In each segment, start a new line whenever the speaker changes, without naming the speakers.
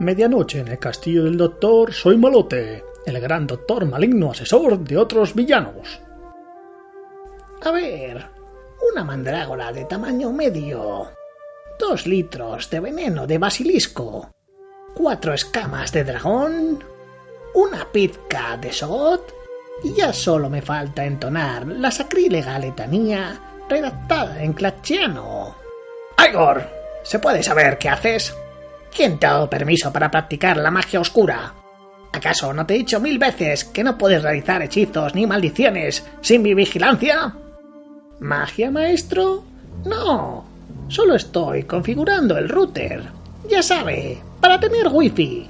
Medianoche en el castillo del doctor Soy Malote, el gran doctor maligno asesor de otros villanos.
A ver, una mandrágora de tamaño medio, dos litros de veneno de basilisco, cuatro escamas de dragón, una pizca de sot y ya solo me falta entonar la sacrílega letanía redactada en clachiano.
Igor, ¿se puede saber qué haces? ¿Quién te ha dado permiso para practicar la magia oscura? ¿Acaso no te he dicho mil veces que no puedes realizar hechizos ni maldiciones sin mi vigilancia?
¿Magia, maestro? No, solo estoy configurando el router. Ya sabe, para tener wifi.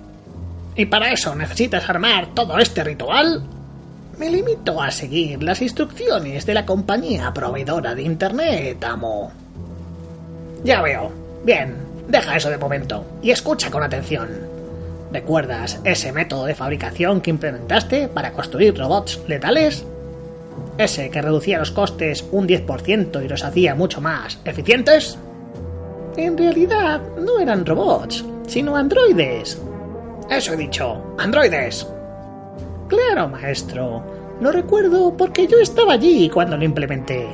¿Y para eso necesitas armar todo este ritual?
Me limito a seguir las instrucciones de la compañía proveedora de Internet, amo.
Ya veo. Bien, deja eso de momento y escucha con atención. ¿Recuerdas ese método de fabricación que implementaste para construir robots letales? Ese que reducía los costes un 10% y los hacía mucho más eficientes.
En realidad no eran robots, sino androides.
Eso he dicho, androides.
Claro, maestro. Lo recuerdo porque yo estaba allí cuando lo implementé.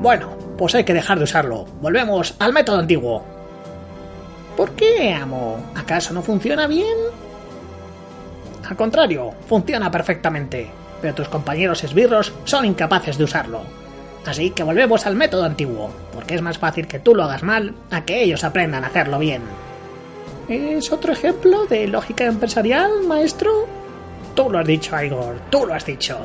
Bueno, pues hay que dejar de usarlo. Volvemos al método antiguo.
¿Por qué, amo? ¿Acaso no funciona bien?
Al contrario, funciona perfectamente, pero tus compañeros esbirros son incapaces de usarlo. Así que volvemos al método antiguo, porque es más fácil que tú lo hagas mal a que ellos aprendan a hacerlo bien.
¿Es otro ejemplo de lógica empresarial, maestro?
Tú lo has dicho, Igor, tú lo has dicho.